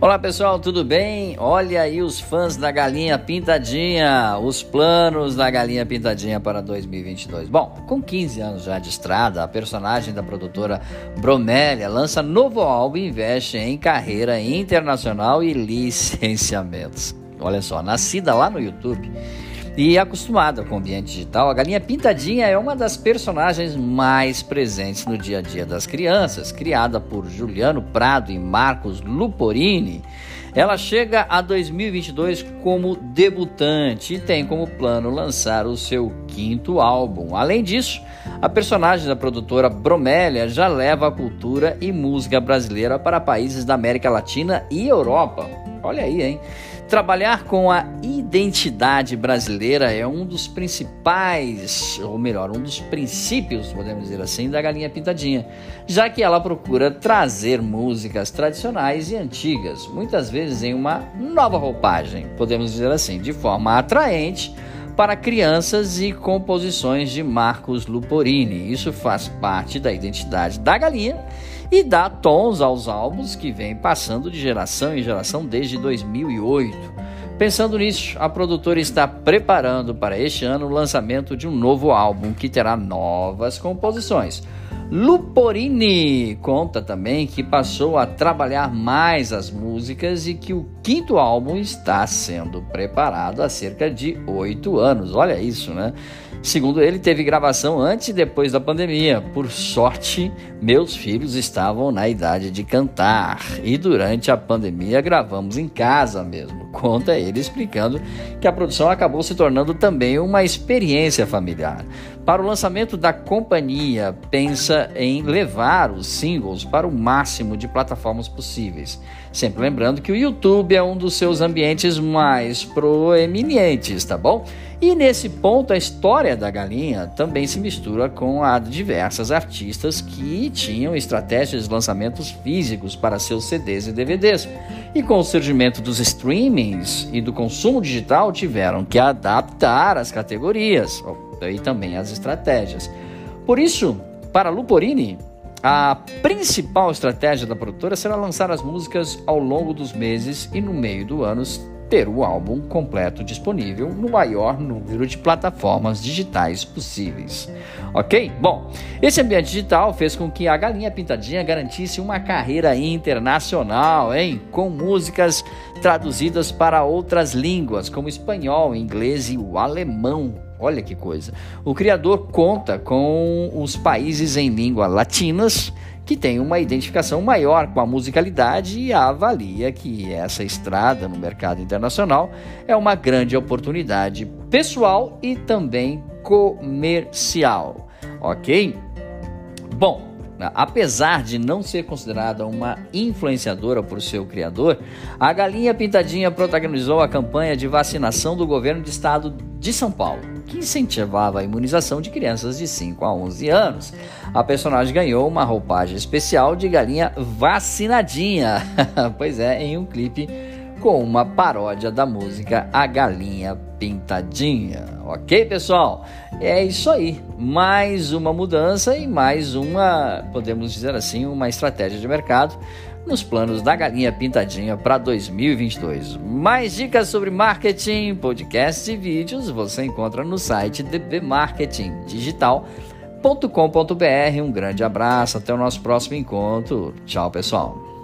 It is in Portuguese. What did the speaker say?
Olá pessoal, tudo bem? Olha aí os fãs da Galinha Pintadinha, os planos da Galinha Pintadinha para 2022. Bom, com 15 anos já de estrada, a personagem da produtora Bromélia lança novo álbum e investe em carreira internacional e licenciamentos. Olha só, nascida lá no YouTube e acostumada com o ambiente digital, a galinha pintadinha é uma das personagens mais presentes no dia a dia das crianças. Criada por Juliano Prado e Marcos Luporini, ela chega a 2022 como debutante e tem como plano lançar o seu quinto álbum. Além disso, a personagem da produtora Bromélia já leva a cultura e música brasileira para países da América Latina e Europa. Olha aí, hein? Trabalhar com a identidade brasileira é um dos principais, ou melhor, um dos princípios, podemos dizer assim, da Galinha Pintadinha, já que ela procura trazer músicas tradicionais e antigas, muitas vezes em uma nova roupagem, podemos dizer assim, de forma atraente para crianças e composições de Marcos Luporini. Isso faz parte da identidade da galinha e dá tons aos álbuns que vem passando de geração em geração desde 2008. Pensando nisso, a produtora está preparando para este ano o lançamento de um novo álbum que terá novas composições. Luporini conta também que passou a trabalhar mais as músicas e que o quinto álbum está sendo preparado há cerca de oito anos. Olha isso, né? Segundo ele, teve gravação antes e depois da pandemia. Por sorte, meus filhos estavam na idade de cantar e durante a pandemia gravamos em casa mesmo. Conta ele explicando que a produção acabou se tornando também uma experiência familiar. Para o lançamento da companhia, pensa em levar os singles para o máximo de plataformas possíveis. Sempre lembrando que o YouTube é um dos seus ambientes mais proeminentes, tá bom? E nesse ponto, a história da galinha também se mistura com a de diversas artistas que tinham estratégias de lançamentos físicos para seus CDs e DVDs. E com o surgimento dos streamings e do consumo digital, tiveram que adaptar as categorias e também as estratégias. Por isso, para Luporini, a principal estratégia da produtora será lançar as músicas ao longo dos meses e no meio do ano ter o álbum completo disponível no maior número de plataformas digitais possíveis. Ok? Bom, esse ambiente digital fez com que a Galinha Pintadinha garantisse uma carreira internacional, hein? Com músicas traduzidas para outras línguas, como espanhol, inglês e o alemão. Olha que coisa. O criador conta com os países em língua latinas que tem uma identificação maior com a musicalidade e avalia que essa estrada no mercado internacional é uma grande oportunidade pessoal e também comercial. Ok? Bom, Apesar de não ser considerada uma influenciadora por seu criador, a Galinha Pintadinha protagonizou a campanha de vacinação do governo do estado de São Paulo, que incentivava a imunização de crianças de 5 a 11 anos. A personagem ganhou uma roupagem especial de galinha vacinadinha, pois é, em um clipe com uma paródia da música A Galinha Pintadinha. Ok, pessoal? É isso aí. Mais uma mudança e mais uma, podemos dizer assim, uma estratégia de mercado nos planos da Galinha Pintadinha para 2022. Mais dicas sobre marketing, podcasts e vídeos você encontra no site dbmarketingdigital.com.br. Um grande abraço, até o nosso próximo encontro. Tchau, pessoal.